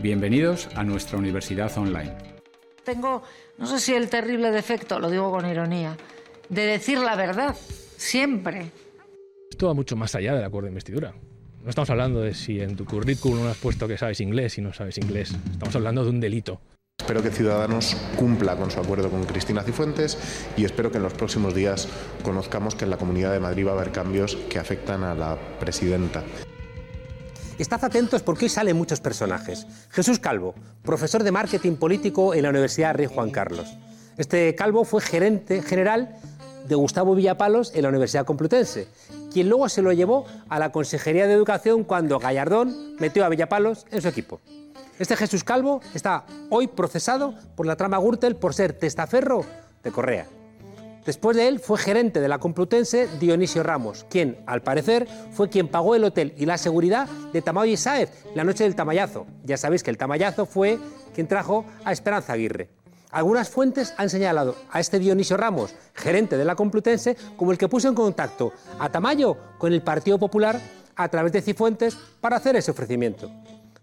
Bienvenidos a nuestra universidad online. Tengo, no sé si el terrible defecto, lo digo con ironía, de decir la verdad, siempre. Esto va mucho más allá del acuerdo de investidura. No estamos hablando de si en tu currículum has puesto que sabes inglés y no sabes inglés. Estamos hablando de un delito. Espero que Ciudadanos cumpla con su acuerdo con Cristina Cifuentes y espero que en los próximos días conozcamos que en la Comunidad de Madrid va a haber cambios que afectan a la presidenta. Estad atentos porque hoy salen muchos personajes. Jesús Calvo, profesor de marketing político en la Universidad Rey Juan Carlos. Este Calvo fue gerente general de Gustavo Villapalos en la Universidad Complutense, quien luego se lo llevó a la Consejería de Educación cuando Gallardón metió a Villapalos en su equipo. Este Jesús Calvo está hoy procesado por la trama Gürtel por ser testaferro de Correa. Después de él fue gerente de la Complutense Dionisio Ramos, quien, al parecer, fue quien pagó el hotel y la seguridad de Tamayo y Sáez la noche del Tamayazo. Ya sabéis que el Tamayazo fue quien trajo a Esperanza Aguirre. Algunas fuentes han señalado a este Dionisio Ramos, gerente de la Complutense, como el que puso en contacto a Tamayo con el Partido Popular a través de Cifuentes para hacer ese ofrecimiento.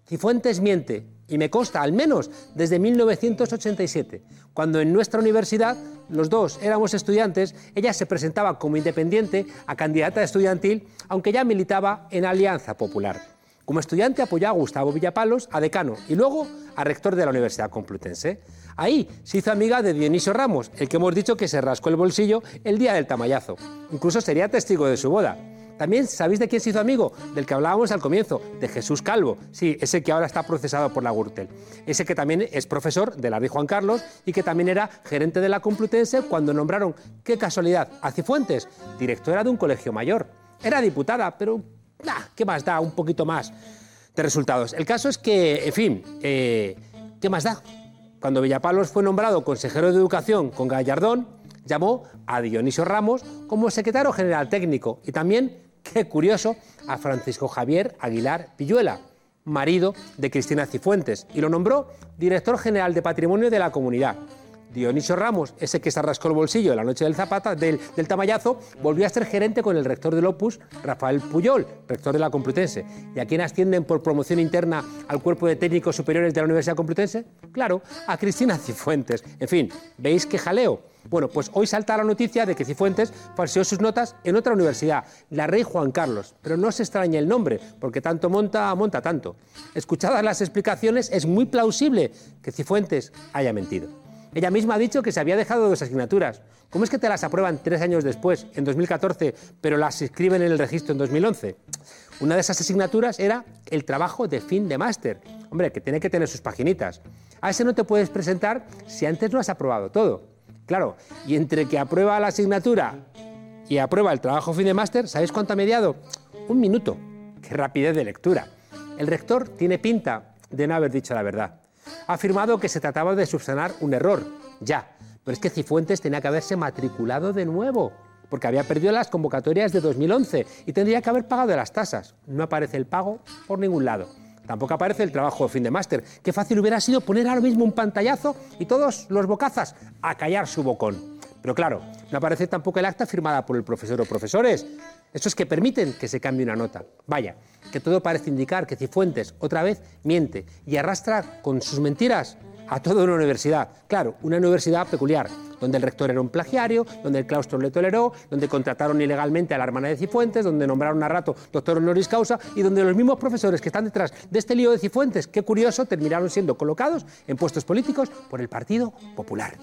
Cifuentes miente, y me consta al menos desde 1987, cuando en nuestra universidad los dos éramos estudiantes, ella se presentaba como independiente a candidata estudiantil, aunque ya militaba en Alianza Popular. Como estudiante apoyó a Gustavo Villapalos, a decano y luego a rector de la Universidad Complutense. Ahí se hizo amiga de Dionisio Ramos, el que hemos dicho que se rascó el bolsillo el día del tamallazo. Incluso sería testigo de su boda. También sabéis de quién se hizo amigo, del que hablábamos al comienzo, de Jesús Calvo, sí, ese que ahora está procesado por la Gürtel, ese que también es profesor de la Rey Juan Carlos y que también era gerente de la Complutense cuando nombraron, qué casualidad, a Cifuentes, directora de un colegio mayor. Era diputada, pero ¿qué más da? Un poquito más de resultados. El caso es que, en fin, eh, ¿qué más da? Cuando Villapalos fue nombrado consejero de Educación con Gallardón, llamó a Dionisio Ramos como secretario general técnico y también qué curioso, a Francisco Javier Aguilar Pilluela, marido de Cristina Cifuentes, y lo nombró director general de patrimonio de la comunidad. Dionisio Ramos, ese que se rascó el bolsillo en la noche del zapata, del, del, tamallazo, volvió a ser gerente con el rector del Opus, Rafael Puyol, rector de la Complutense. ¿Y a quién ascienden por promoción interna al cuerpo de técnicos superiores de la Universidad Complutense? Claro, a Cristina Cifuentes. En fin, ¿veis qué jaleo? Bueno, pues hoy salta la noticia de que Cifuentes falseó sus notas en otra universidad, la Rey Juan Carlos. Pero no se extraña el nombre, porque tanto monta, monta tanto. Escuchadas las explicaciones, es muy plausible que Cifuentes haya mentido. Ella misma ha dicho que se había dejado dos asignaturas. ¿Cómo es que te las aprueban tres años después, en 2014, pero las inscriben en el registro en 2011? Una de esas asignaturas era el trabajo de fin de máster. Hombre, que tiene que tener sus paginitas. A ese no te puedes presentar si antes no has aprobado todo. Claro, y entre que aprueba la asignatura y aprueba el trabajo fin de máster, ¿sabéis cuánto ha mediado? Un minuto. Qué rapidez de lectura. El rector tiene pinta de no haber dicho la verdad. Ha afirmado que se trataba de subsanar un error, ya, pero es que Cifuentes tenía que haberse matriculado de nuevo, porque había perdido las convocatorias de 2011 y tendría que haber pagado las tasas. No aparece el pago por ningún lado. Tampoco aparece el trabajo de fin de máster. Qué fácil hubiera sido poner ahora mismo un pantallazo y todos los bocazas a callar su bocón. Pero claro, no aparece tampoco el acta firmada por el profesor o profesores. Estos que permiten que se cambie una nota. Vaya, que todo parece indicar que Cifuentes otra vez miente y arrastra con sus mentiras a toda una universidad. Claro, una universidad peculiar, donde el rector era un plagiario, donde el claustro le toleró, donde contrataron ilegalmente a la hermana de Cifuentes, donde nombraron a rato doctor honoris causa y donde los mismos profesores que están detrás de este lío de Cifuentes, qué curioso, terminaron siendo colocados en puestos políticos por el Partido Popular.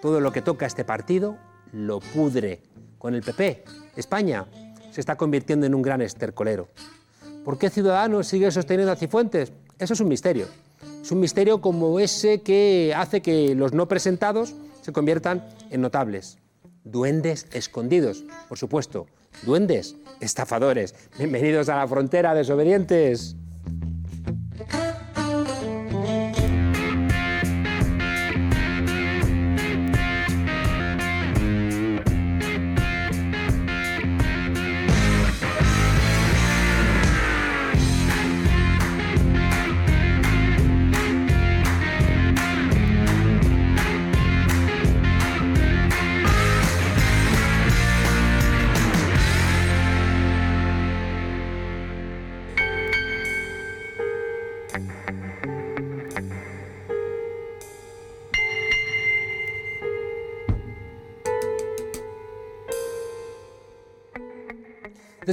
Todo lo que toca este partido lo pudre. Con el PP, España se está convirtiendo en un gran estercolero. ¿Por qué Ciudadanos sigue sosteniendo a Cifuentes? Eso es un misterio. Es un misterio como ese que hace que los no presentados se conviertan en notables. Duendes escondidos, por supuesto. Duendes estafadores. Bienvenidos a la frontera, desobedientes.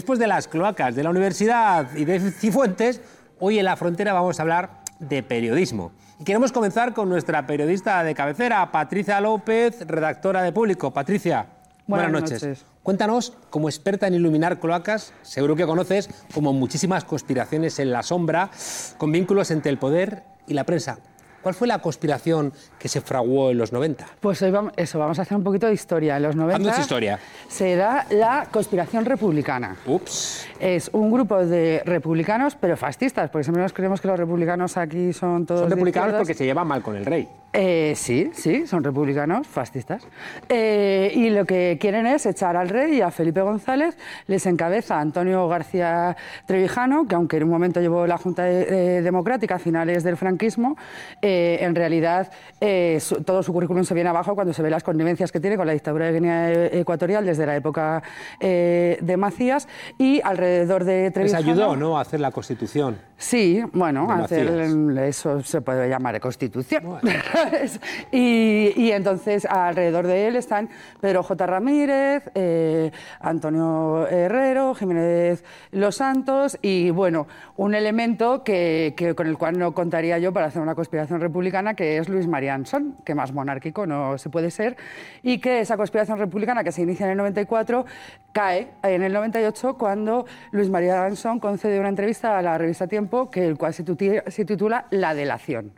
Después de las cloacas de la universidad y de Cifuentes, hoy en la frontera vamos a hablar de periodismo. Y queremos comenzar con nuestra periodista de cabecera, Patricia López, redactora de Público. Patricia, buenas, Buenas noches. noches. Cuéntanos, como experta en iluminar cloacas, seguro que conoces como muchísimas conspiraciones en la sombra, con vínculos entre el poder y la prensa. ¿Cuál fue la conspiración que se fraguó en los 90? Pues hoy vamos, eso, vamos a hacer un poquito de historia. En los 90 Haznos historia. se da la conspiración republicana. Ups. Es un grupo de republicanos, pero fascistas, porque siempre nos creemos que los republicanos aquí son todos Son republicanos porque se llevan mal con el rey. Eh, sí, sí, son republicanos, fascistas. Eh, y lo que quieren es echar al rey y a Felipe González. Les encabeza Antonio García Trevijano, que aunque en un momento llevó la Junta eh, Democrática a finales del franquismo, en realidad su- todo su currículum se viene abajo cuando se ve las connivencias que tiene con la dictadura de Guinea Ecuatorial desde la época de Macías. Y alrededor de Les ayudó ¿no? a hacer la constitución. Sí, bueno, hacer eso se puede llamar constitución. ¿sabes? y, y entonces alrededor de él están Pedro J. Ramírez, eh, Antonio Herrero, Jiménez Los Santos y bueno, un elemento que, que con el cual no contaría yo para hacer una conspiración republicana, que es Luis María Anson, que más monárquico no se puede ser, y que esa conspiración republicana que se inicia en el 94 cae en el 98 cuando Luis María Anson concede una entrevista a la revista Tiempo, que el cual se, titula La delación.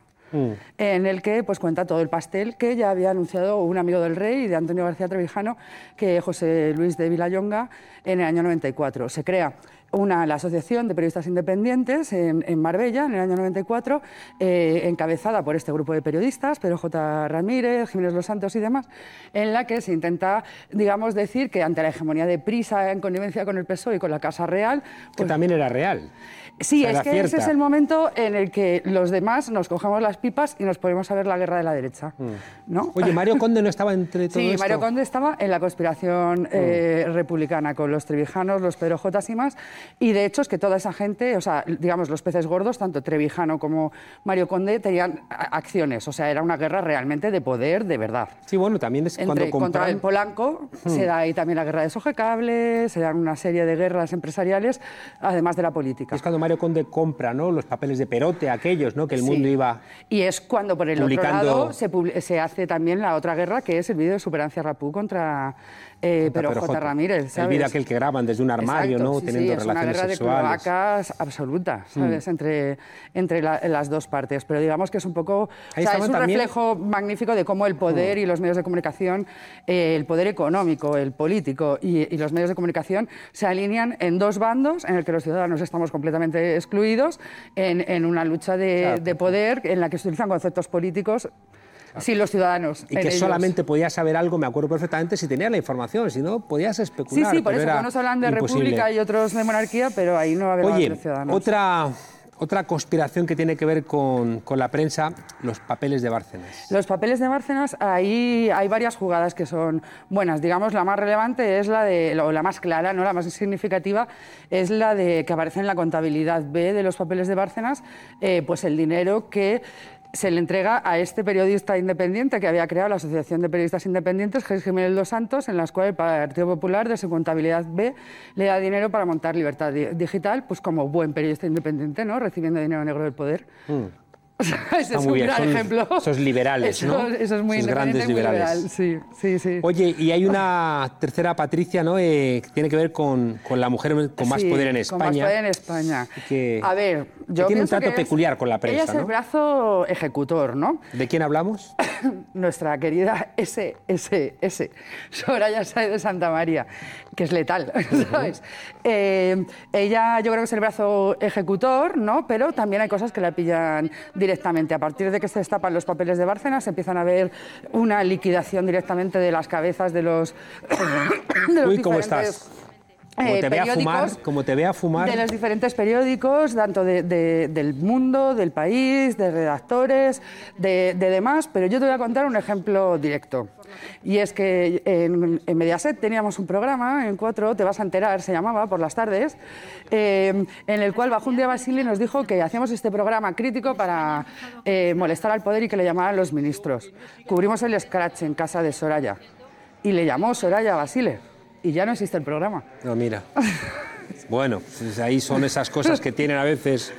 En el que pues, cuenta todo el pastel que ya había anunciado un amigo del rey y de Antonio García Trevijano, que José Luis de Villayonga, en el año 94. Se crea una, la Asociación de Periodistas Independientes en, en Marbella, en el año 94, eh, encabezada por este grupo de periodistas, Pedro J. Ramírez, Jiménez Los Santos y demás, en la que se intenta, digamos, decir que ante la hegemonía de Prisa en connivencia con el PSOE y con la Casa Real, Que pues, también era real. Sí, O sea, es que ese es el momento en el que los demás nos cogemos las pipas y nos ponemos a ver la guerra de la derecha. ¿no? Mm. Oye, Mario Conde no estaba entre todo Sí, esto. Mario Conde estaba en la conspiración eh, republicana con los Trevijanos, los Pedro Jotas y más. Y de hecho es que toda esa gente, o sea, digamos, los peces gordos, tanto Trevijano como Mario Conde, tenían acciones. O sea, era una guerra realmente de poder, de verdad. Sí, bueno, también es cuando Entre, contra compran... el Polanco se da ahí también la guerra de Sojecables, se dan una serie de guerras empresariales, además de la política. Es cuando Mario Conde compra ¿no? los papeles de Perote, aquellos, ¿no? que el Sí. mundo iba... Y es cuando por el publicando- otro lado se, se hace también la otra guerra, que es el vídeo de Superancia Rapú contra eh, Pero Pero J. Ramírez. ¿sabes? vídeo aquel que graban desde un armario, Exacto, ¿no? sí, Teniendo sí, es una relaciones guerra sexuales. Mm. de cloacas absoluta, ¿sabes? Entre, entre la- las dos partes. Pero digamos que es un poco... Ahí o sea, es un también- Mm. reflejo magnífico de cómo el poder y los medios de comunicación, eh, el poder económico, el político y, y los medios de comunicación se alinean en dos bandos en el que los ciudadanos estamos completamente excluidos en, en una lucha de, Claro. de poder en la que se utilizan conceptos políticos sin los ciudadanos. Y que ellos. solamente podías saber algo, me acuerdo perfectamente, si tenías la información, si no, podías Sí, especular. sí, por pero eso era unos hablan de imposible. república y otros de monarquía, pero ahí no va a haber Oye, ciudadanos. otra, otra conspiración que tiene que ver con, con la prensa, los papeles de Bárcenas. Los papeles de Bárcenas, ahí hay varias jugadas que son buenas. Digamos, la más relevante es la de, o la más clara, no la más significativa, es la de que aparece en la contabilidad B de los papeles de Bárcenas, eh, pues el dinero que se le entrega a este periodista independiente que había creado la Asociación de Periodistas Independientes, Jesús Jiménez Dos Santos, en las cuales el Partido Popular de su contabilidad B le da dinero para montar Libertad Di- Digital, pues como buen periodista independiente, ¿no? Recibiendo dinero negro del poder. O sea, ese es un bien, gran son ejemplo. esos liberales, Eso- ¿no? Eso es muy Esos grandes muy liberales. liberal. Sí, sí, sí. Oye, y hay una tercera Patricia, ¿no? Eh, que tiene que ver con, con la mujer con más Sí, poder en Con más España. poder en España. que- a ver, que yo tiene un trato que es- peculiar con la prensa, Ella es el brazo ejecutor, ¿no? ¿De quién hablamos? Nuestra querida SSS, Soraya Sáez de Santa María, que es letal, ¿sabes? Eh, ella yo creo que es el brazo ejecutor, ¿no? Pero también hay cosas que la pillan directamente. A partir de que se destapan los papeles de Bárcenas, se empiezan a ver una liquidación directamente de las cabezas de los, de los Uy, ¿cómo diferentes, estás? Como eh, te vea fumar, como te vea fumar. de los diferentes periódicos, tanto de- de- del mundo, del país, de redactores, de, de demás, pero yo te voy a contar un ejemplo directo. Y es que en, en Mediaset teníamos un programa, en cuatro, te vas a enterar, se llamaba, por las tardes, eh, en el cual bajo un día Basile nos dijo que hacíamos este programa crítico para eh, molestar al poder y que le llamaran los ministros. Cubrimos el scratch en casa de Soraya y le llamó Soraya Basile. Y ya no existe el programa. No, mira. Bueno, pues ahí son esas cosas que tienen a veces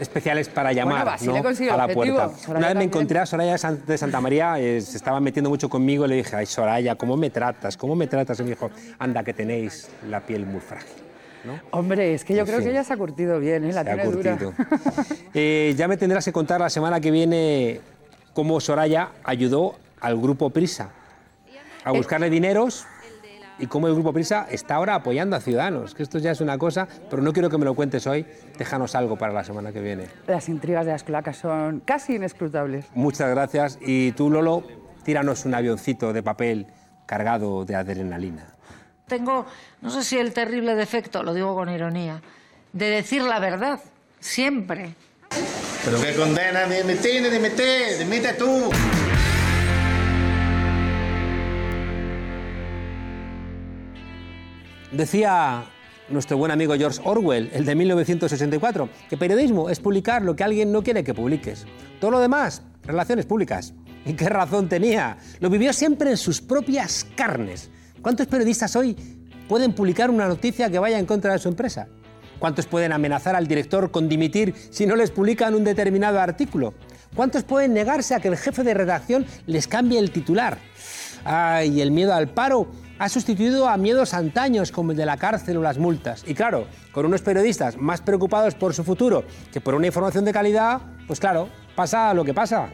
especiales para llamar Bueno, ¿no? a la objetivo. puerta. Soraya Una vez me encontré a Soraya de Santa María, eh, se estaba metiendo mucho conmigo y le dije, ay Soraya, ¿cómo me tratas? ¿Cómo me tratas? Y me dijo, anda, que tenéis la piel muy frágil. Hombre, es que yo En creo fin. que ella se ha curtido bien, ¿eh? la Se ha dura. Eh, ya me tendrás que contar la semana que viene cómo Soraya ayudó al grupo Prisa a buscarle dineros y cómo el grupo Prisa está ahora apoyando a Ciudadanos. Que esto ya es una cosa, pero no quiero que me lo cuentes hoy. Déjanos algo para la semana que viene. Las intrigas de las cloacas son casi inescrutables. Muchas gracias. Y tú, Lolo, tíranos un avioncito de papel cargado de adrenalina. Tengo, no sé si el terrible defecto, lo digo con ironía, de decir la verdad, siempre. Pero qué condena, dimite, dimite, dimite tú. Decía nuestro buen amigo George Orwell, el de 1984, que periodismo es publicar lo que alguien no quiere que publiques. Todo lo demás, relaciones públicas. ¿Y qué razón tenía? Lo vivió siempre en sus propias carnes. ¿Cuántos periodistas hoy pueden publicar una noticia que vaya en contra de su empresa? ¿Cuántos pueden amenazar al director con dimitir si no les publican un determinado artículo? ¿Cuántos pueden negarse a que el jefe de redacción les cambie el titular? Ay, el miedo al paro ha sustituido a miedos antaños como el de la cárcel o las multas. Y claro, con unos periodistas más preocupados por su futuro que por una información de calidad, pues claro, pasa lo que pasa.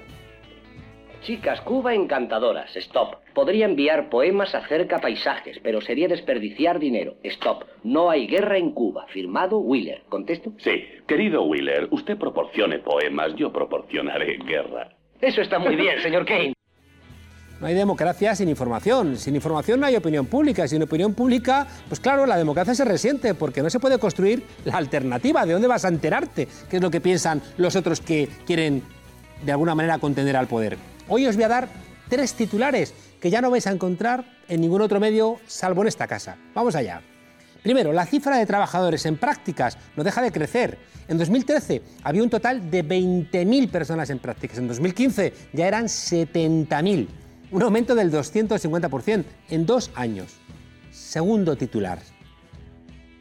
Chicas, Cuba encantadoras. Stop. Podría enviar poemas acerca paisajes, pero sería desperdiciar dinero. Stop. No hay guerra en Cuba. Firmado Wheeler. ¿Contesto? Sí, querido Wheeler, usted proporcione poemas, yo proporcionaré guerra. Eso está muy bien, señor Kane. No hay democracia sin información. Sin información no hay opinión pública. Sin opinión pública, pues claro, la democracia se resiente porque no se puede construir la alternativa. ¿De dónde vas a enterarte? ¿Qué es lo que piensan los otros que quieren de alguna manera contender al poder? Hoy os voy a dar tres titulares que ya no vais a encontrar en ningún otro medio salvo en esta casa. Vamos allá. Primero, la cifra de trabajadores en prácticas no deja de crecer. En 2013 había un total de 20.000 personas en prácticas. En 2015 ya eran 70.000. Un aumento del 250% en dos años. Segundo titular.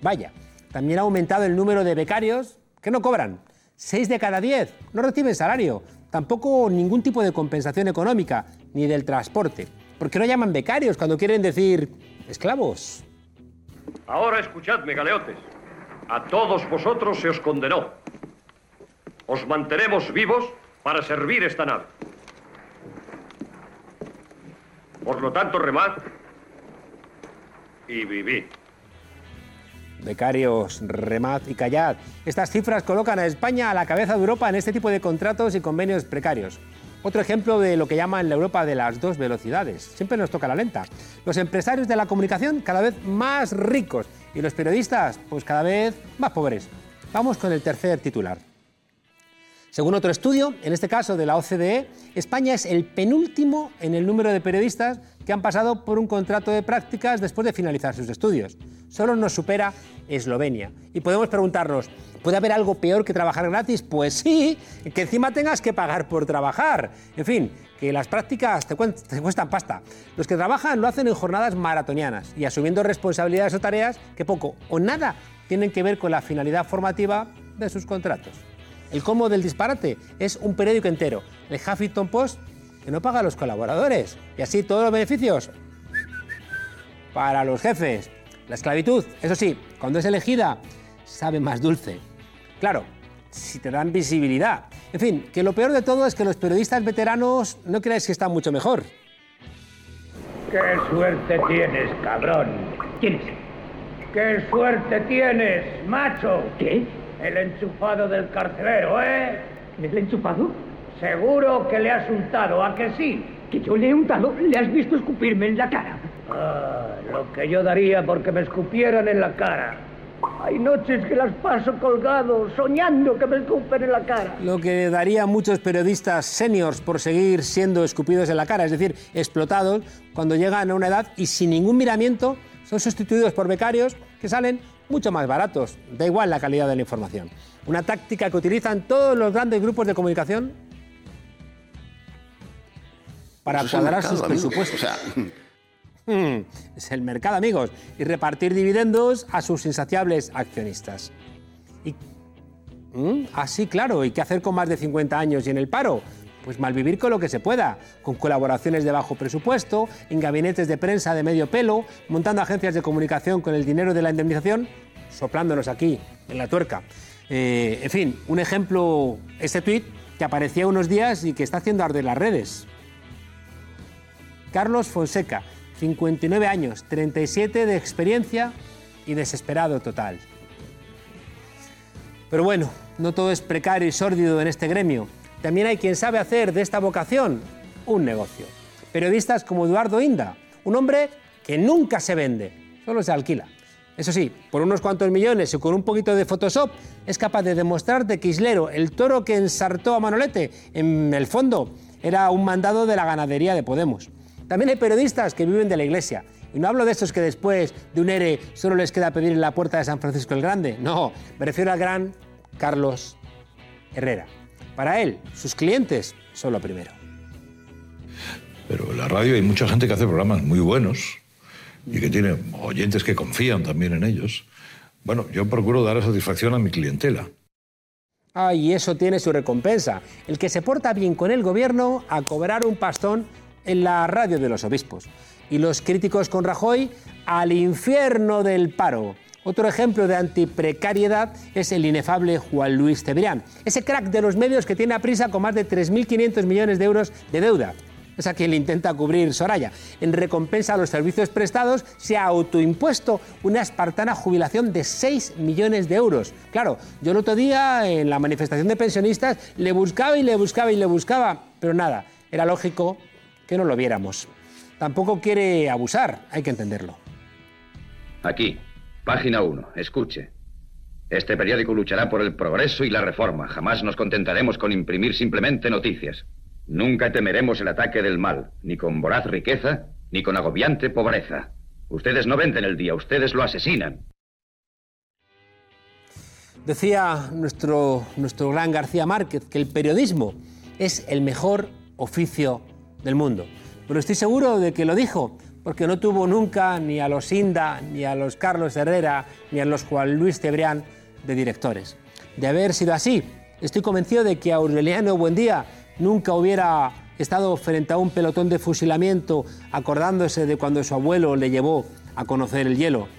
Vaya, también ha aumentado el número de becarios que no cobran. Seis de cada diez no reciben salario, tampoco ningún tipo de compensación económica, ni del transporte. ¿Por qué no llaman becarios cuando quieren decir esclavos? Ahora escuchadme, galeotes. A todos vosotros se os condenó. Os mantenemos vivos para servir esta nave. Por lo tanto, remad y vivid. Becarios, remad y callad. Estas cifras colocan a España a la cabeza de Europa en este tipo de contratos y convenios precarios. Otro ejemplo de lo que llaman la Europa de las dos velocidades. Siempre nos toca la lenta. Los empresarios de la comunicación cada vez más ricos y los periodistas pues cada vez más pobres. Vamos con el tercer titular. Según otro estudio, en este caso de la OCDE, España es el penúltimo en el número de periodistas que han pasado por un contrato de prácticas después de finalizar sus estudios. Solo nos supera Eslovenia. Y podemos preguntarnos, ¿puede haber algo peor que trabajar gratis? Pues sí, que encima tengas que pagar por trabajar. En fin, que las prácticas te, cuestan pasta. Los que trabajan lo hacen en jornadas maratonianas y asumiendo responsabilidades o tareas que poco o nada tienen que ver con la finalidad formativa de sus contratos. El colmo del disparate es un periódico entero, el Huffington Post, que no paga a los colaboradores. Y así todos los beneficios para los jefes. La esclavitud, eso sí, cuando es elegida, sabe más dulce. Claro, si te dan visibilidad. En fin, que lo peor de todo es que los periodistas veteranos no creáis que están mucho mejor. ¡Qué suerte tienes, cabrón! ¿Quién es? ¡Qué suerte tienes, macho! ¿Qué? El enchufado del carcelero, ¿eh? ¿El enchufado? Seguro que le has untado, ¿a que sí? ¿Que yo le he untado? ¿Le has visto escupirme en la cara? Ah, lo que yo daría porque me escupieran en la cara. Hay noches que las paso colgado, soñando que me escupen en la cara. Lo que daría a muchos periodistas seniors por seguir siendo escupidos en la cara, es decir, explotados cuando llegan a una edad y sin ningún miramiento son sustituidos por becarios que salen mucho más baratos. Da igual la calidad de la información. Una táctica que utilizan todos los grandes grupos de comunicación para cuadrar sus amigo. presupuestos. O sea, Mm, es el mercado, amigos, y repartir dividendos a sus insaciables accionistas. Y, mm, ah, sí, claro, ¿y qué hacer con más de 50 años y en el paro? Pues malvivir con lo que se pueda, con colaboraciones de bajo presupuesto, en gabinetes de prensa de medio pelo, montando agencias de comunicación con el dinero de la indemnización, soplándonos aquí, en la tuerca. Eh, en fin, un ejemplo, este tuit que aparecía unos días y que está haciendo arder las redes. Carlos Fonseca, 59 años, 37 de experiencia y desesperado total. Pero bueno, no todo es precario y sórdido en este gremio. También hay quien sabe hacer de esta vocación un negocio. Periodistas como Eduardo Inda, un hombre que nunca se vende, solo se alquila. Eso sí, por unos cuantos millones y con un poquito de Photoshop, es capaz de demostrarte que Islero, el toro que ensartó a Manolete, en el fondo era un mandado de la ganadería de Podemos. También hay periodistas que viven de la iglesia. Y no hablo de estos que después de un ERE solo les queda pedir en la puerta de San Francisco el Grande. No, me refiero al gran Carlos Herrera. Para él, sus clientes son lo primero. Pero en la radio hay mucha gente que hace programas muy buenos y que tiene oyentes que confían también en ellos. Bueno, yo procuro dar satisfacción a mi clientela. Ah, y eso tiene su recompensa. El que se porta bien con el gobierno a cobrar un pastón en la radio de los obispos. Y los críticos con Rajoy al infierno del paro. Otro ejemplo de antiprecariedad es el inefable Juan Luis Cebrián, ese crack de los medios que tiene a prisa con más de 3.500 millones de euros de deuda. Es a quien le intenta cubrir Soraya. En recompensa a los servicios prestados, se ha autoimpuesto una espartana jubilación de 6 millones de euros. Claro, yo el otro día en la manifestación de pensionistas le buscaba y le buscaba y le buscaba, pero nada, era lógico que no lo viéramos. Tampoco quiere abusar, hay que entenderlo. Aquí, página 1, escuche. Este periódico luchará por el progreso y la reforma. Jamás nos contentaremos con imprimir simplemente noticias. Nunca temeremos el ataque del mal, ni con voraz riqueza, ni con agobiante pobreza. Ustedes no venden el día, ustedes lo asesinan. Decía nuestro, nuestro gran García Márquez que el periodismo es el mejor oficio del mundo. Pero estoy seguro de que lo dijo, porque no tuvo nunca ni a los Inda, ni a los Carlos Herrera, ni a los Juan Luis Cebrián de directores. De haber sido así, estoy convencido de que Aureliano Buendía nunca hubiera estado frente a un pelotón de fusilamiento acordándose de cuando su abuelo le llevó a conocer el hielo,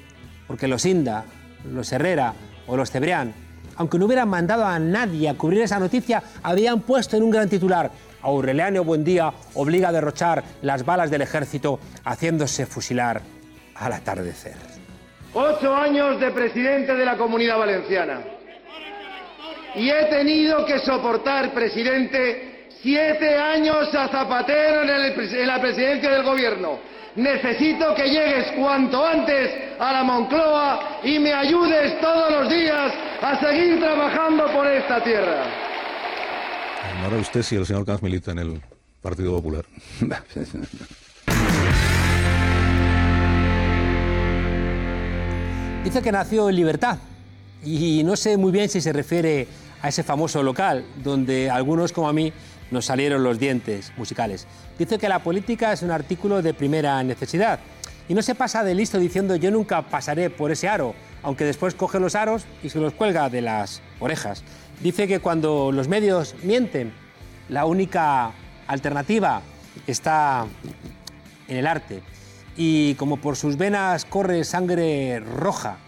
porque los Inda, los Herrera o los Cebrián, aunque no hubieran mandado a nadie a cubrir esa noticia, habían puesto en un gran titular Aureliano Buendía obliga a derrochar las balas del ejército haciéndose fusilar al atardecer. Ocho años de presidente de la Comunidad Valenciana. Y he tenido que soportar, presidente, siete años a Zapatero en, la presidencia del gobierno. Necesito que llegues cuanto antes a la Moncloa y me ayudes todos los días a seguir trabajando por esta tierra. Ahora usted si el señor Camps milita en el Partido Popular. Dice que nació en Libertad y no sé muy bien si se refiere a ese famoso local donde algunos como a mí nos salieron los dientes musicales. Dice que la política es un artículo de primera necesidad y no se pasa de listo diciendo yo nunca pasaré por ese aro, aunque después coge los aros y se los cuelga de las orejas. Dice que cuando los medios mienten, la única alternativa está en el arte. Y como por sus venas corre sangre roja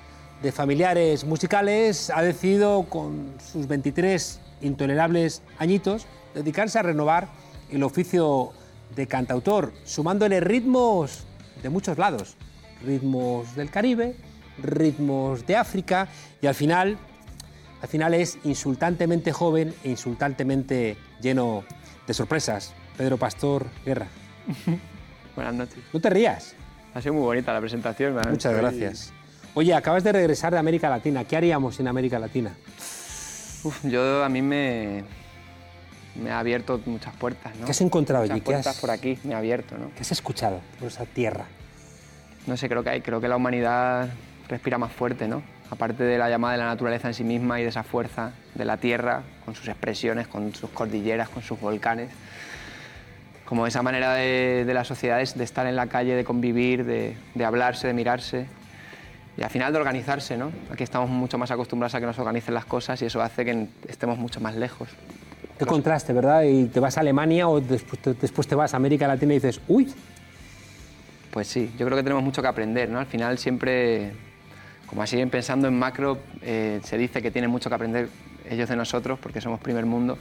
de familiares musicales, ha decidido con sus 23 intolerables añitos dedicarse a renovar el oficio de cantautor, sumándole ritmos de muchos lados, ritmos del Caribe, ritmos de África y al final, al final es insultantemente joven e insultantemente lleno de sorpresas. Pedro Pastor Guerra. Buenas noches. No te rías. Ha sido muy bonita la presentación. ha- Muchas gracias. Oye, acabas de regresar de América Latina. ¿Qué haríamos en América Latina? Uf, yo a mí me, me ha abierto muchas puertas, ¿no? ¿Qué has encontrado Muchas allí? ¿Qué puertas has- por aquí me ha abierto, ¿no? ¿Qué has escuchado por esa tierra? No sé, creo que hay, creo que la humanidad respira más fuerte, ¿no? Aparte de la llamada de la naturaleza en sí misma y de esa fuerza de la tierra, con sus expresiones, con sus cordilleras, con sus volcanes, como esa manera de, de las sociedades de estar en la calle, de convivir, de, de hablarse, de mirarse y al final de organizarse, ¿no? Aquí estamos mucho más acostumbrados a que nos organicen las cosas y eso hace que estemos mucho más lejos. Qué contraste, ¿verdad? Y te vas a Alemania o después te, después te vas a América Latina y dices, uy, Pues sí, yo creo que tenemos mucho que aprender, ¿no? Al final siempre, como así pensando en macro, eh, se dice que tienen mucho que aprender ellos de nosotros porque somos primer mundo,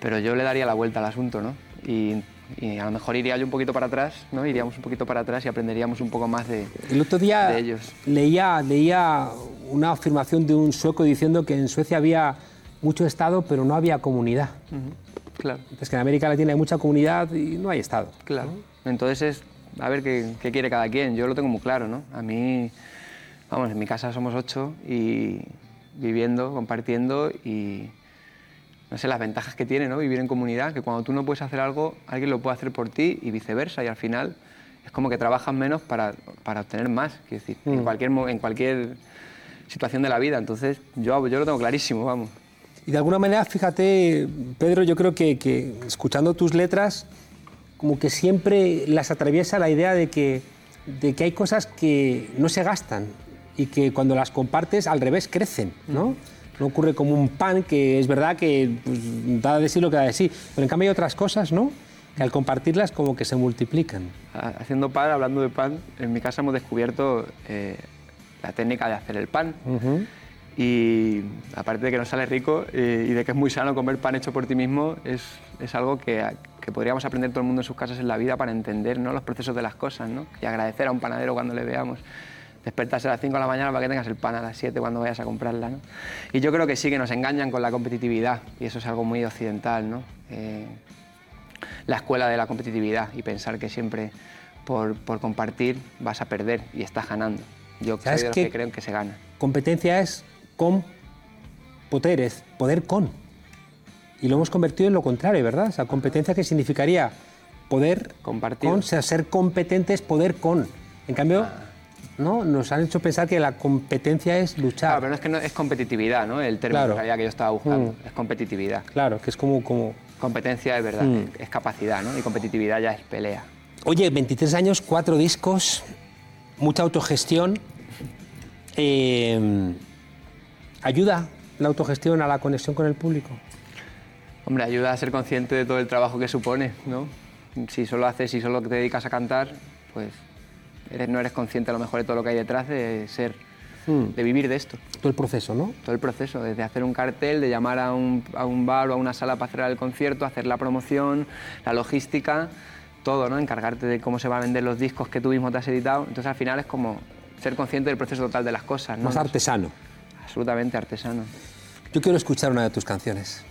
pero yo le daría la vuelta al asunto, ¿no? Y, y a lo mejor iría yo un poquito para atrás, ¿no? Iríamos un poquito para atrás y aprenderíamos un poco más de, El otro día de ellos. leía, leía una afirmación de un sueco diciendo que en Suecia había mucho Estado, pero no había comunidad. Ujú, Claro. Es que en América Latina hay mucha comunidad y no hay Estado. Claro. Entonces es a ver qué, qué quiere cada quien. Yo lo tengo muy claro, ¿no? A mí, vamos, en mi casa somos ocho y viviendo, compartiendo y no sé las ventajas que tiene, ¿no? Vivir en comunidad, que cuando tú no puedes hacer algo, alguien lo puede hacer por ti y viceversa y al final es como que trabajas menos para, para obtener más, quiero decir, en Mm. cualquier mo- en cualquier situación de la vida. Entonces yo, yo lo tengo clarísimo, vamos. Y de alguna manera, fíjate, Pedro, yo creo que, que escuchando tus letras, como que siempre las atraviesa la idea de que, de que hay cosas que no se gastan y que cuando las compartes al revés crecen, ¿no? No ocurre como un pan que es verdad que pues, da de sí lo que da de sí, pero en cambio hay otras cosas, ¿no? Que al compartirlas como que se multiplican. Ha- Haciendo pan, hablando de pan, en mi casa hemos descubierto eh, la técnica de hacer el pan. Y aparte de que nos sale rico eh, y de que es muy sano comer pan hecho por ti mismo, es, es algo que, que podríamos aprender todo el mundo en sus casas en la vida para entender ¿no? los procesos de las cosas ¿no? y agradecer a un panadero cuando le veamos. Despertarse a las 5 de la mañana para que tengas el pan a las 7 cuando vayas a comprarla. ¿no? Y yo creo que sí que nos engañan con la competitividad y eso es algo muy occidental. ¿no? Eh, la escuela de la competitividad y pensar que siempre por, por compartir vas a perder y estás ganando. Yo soy ¿Sabes de los que creen que se gana. Competencia es con poderes, poder con. Y lo hemos convertido en lo contrario, ¿verdad? O sea, competencia que significaría poder Compartido. con, o sea, ser competente es poder con. En cambio, Ah. ¿No? Nos han hecho pensar que la competencia es luchar. Claro, pero no es que no, es competitividad, ¿no? El término Claro. que yo estaba buscando. Mm. Es competitividad. Claro, que es como, como... Competencia es verdad, Mm. es, es capacidad, ¿no? Y competitividad ya es pelea. Oye, 23 años, cuatro discos, mucha autogestión. Eh, ¿Ayuda la autogestión a la conexión con el público? Hombre, ayuda a ser consciente de todo el trabajo que supone, ¿no? Si solo haces y solo te dedicas a cantar, pues eres- no eres consciente a lo mejor de todo lo que hay detrás de ser, Mm. de vivir de esto. Todo el proceso, ¿no? Todo el proceso, desde hacer un cartel, de llamar a un, a un bar o a una sala para cerrar el concierto, hacer la promoción, la logística, todo, ¿no? Encargarte de cómo se van a vender los discos que tú mismo te has editado. Entonces al final es como ser consciente del proceso total de las cosas, ¿no? Más artesano. Absolutamente artesano. Yo quiero escuchar una de tus canciones.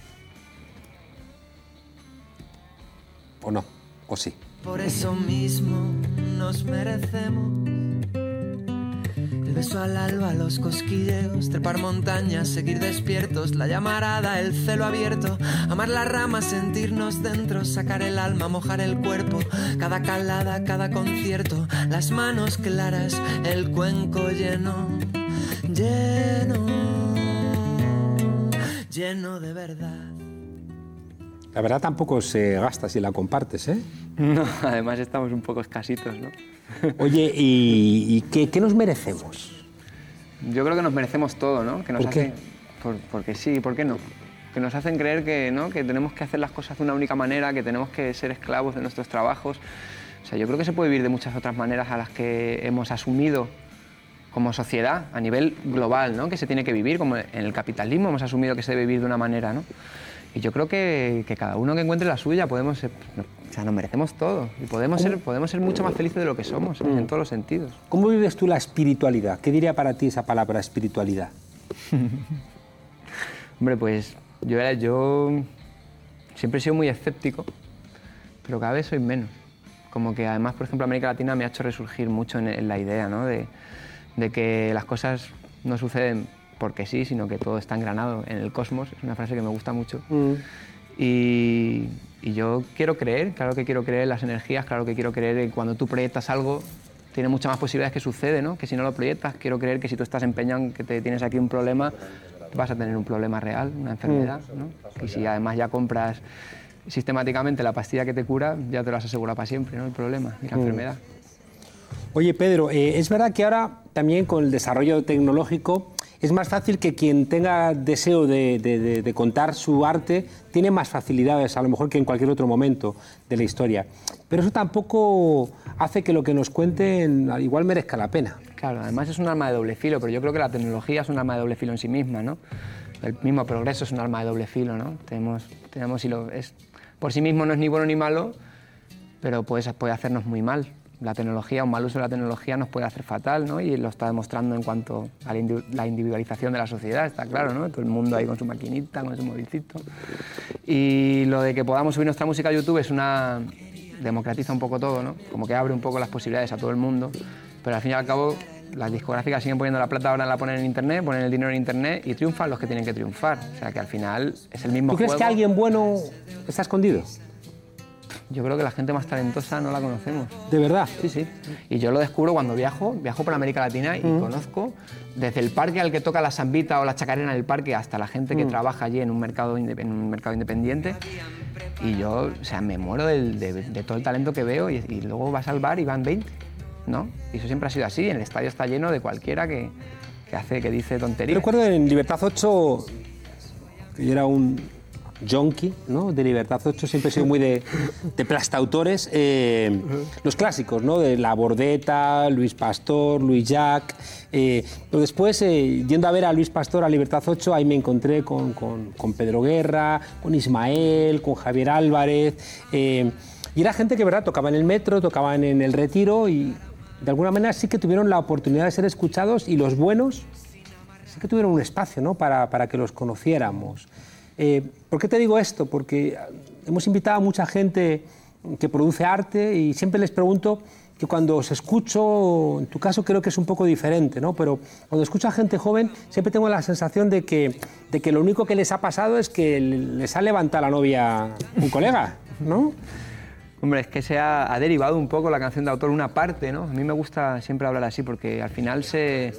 ¿O no? ¿O sí? Por eso mismo nos merecemos el beso al alba, los cosquilleos, trepar montañas, seguir despiertos, la llamarada, el celo abierto, amar las ramas, sentirnos dentro, sacar el alma, mojar el cuerpo, cada calada, cada concierto, las manos claras, el cuenco lleno, lleno, lleno de verdad. La verdad tampoco se gasta si la compartes, ¿eh? No, además estamos un poco escasitos, ¿no? Oye, ¿y, y qué, qué nos merecemos? Yo creo que nos merecemos todo, ¿no? Que nos ¿Por qué? por- porque sí, ¿por qué no? Que nos hacen creer que, ¿no? que tenemos que hacer las cosas de una única manera, que tenemos que ser esclavos de nuestros trabajos. O sea, yo creo que se puede vivir de muchas otras maneras a las que hemos asumido como sociedad a nivel global, ¿no? Que se tiene que vivir, como en el capitalismo hemos asumido que se debe vivir de una manera, ¿no? Y yo creo que, que cada uno que encuentre la suya podemos ser, no, o sea, nos merecemos todo y podemos ser, podemos ser mucho más felices de lo que somos en todos los sentidos. ¿Cómo vives tú la espiritualidad? ¿Qué diría para ti esa palabra espiritualidad? Hombre, pues yo, era, yo siempre he sido muy escéptico, pero cada vez soy menos. Como que además, por ejemplo, América Latina me ha hecho resurgir mucho en, en la idea ¿no? de, de que las cosas no suceden porque sí, sino que todo está engranado en el cosmos. Es una frase que me gusta mucho. Y, y yo quiero creer, claro que quiero creer en las energías, claro que quiero creer en cuando tú proyectas algo, tiene muchas más posibilidades que sucede, ¿no? Que si no lo proyectas, quiero creer que si tú estás empeñado en que te tienes aquí un problema, vas a tener un problema real, una enfermedad, ¿no? Y si además ya compras sistemáticamente la pastilla que te cura ya te lo has asegurado para siempre, ¿no? El problema y la Mm. enfermedad. Oye, Pedro, eh, es verdad que ahora también con el desarrollo tecnológico es más fácil que quien tenga deseo de, contar su arte tiene más facilidades, a lo mejor que en cualquier otro momento de la historia. Pero eso tampoco hace que lo que nos cuenten al igual merezca la pena. Claro, además es un arma de doble filo, pero yo creo que la tecnología es un arma de doble filo en sí misma, ¿no? El mismo progreso es un arma de doble filo, ¿no? Tenemos, tenemos por sí mismo no es ni bueno ni malo, pero puede hacernos muy mal. La tecnología, un mal uso de la tecnología nos puede hacer fatal, ¿no? Y lo está demostrando en cuanto a la indi- la individualización de la sociedad, está claro, ¿no? Todo el mundo ahí con su maquinita, con su movilcito. Y lo de que podamos subir nuestra música a YouTube es una... democratiza un poco todo, ¿no? Como que abre un poco las posibilidades a todo el mundo, pero al fin y al cabo las discográficas siguen poniendo la plata, ahora la ponen en internet, ponen el dinero en internet y triunfan los que tienen que triunfar. O sea que al final es el mismo ¿Tú crees juego. que alguien bueno está escondido? Yo creo que la gente más talentosa no la conocemos. ¿De verdad? Sí, sí. Y yo lo descubro cuando viajo, viajo por América Latina y Mm. conozco desde el parque al que toca la zambita o la chacarena del parque hasta la gente que Mm. trabaja allí en un mercado, en un mercado independiente. Y yo, o sea, me muero del- de, de todo el talento que veo y, y luego vas al bar y van 20, ¿no? Y eso siempre ha sido así. El estadio está lleno de cualquiera que, que hace, que dice Yo tonterías. recuerdo en Libertad 8, que yo era un junkie, ¿no? De Libertad 8 siempre he sido muy de, de plastautores. eh, los clásicos, ¿no? De La Bordeta, Luis Pastor, Luis Jack. eh, pero después, eh, yendo a ver a Luis Pastor a Libertad 8, ahí me encontré con, con- con Pedro Guerra, con Ismael, con Javier Álvarez. eh, y era gente que, ¿verdad? Tocaba en el metro, tocaban en el retiro y de alguna manera sí que tuvieron la oportunidad de ser escuchados y los buenos sí que tuvieron un espacio ¿no? para, para que los conociéramos. Eh, ¿Por qué te digo esto? Porque hemos invitado a mucha gente que produce arte y siempre les pregunto que cuando os escucho, en tu caso creo que es un poco diferente, ¿no? pero cuando escucho a gente joven siempre tengo la sensación de que, de que lo único que les ha pasado es que les ha levantado la novia un colega, ¿no? Hombre, es que se ha, ha derivado un poco la canción de autor, una parte, ¿no? A mí me gusta siempre hablar así porque al final se,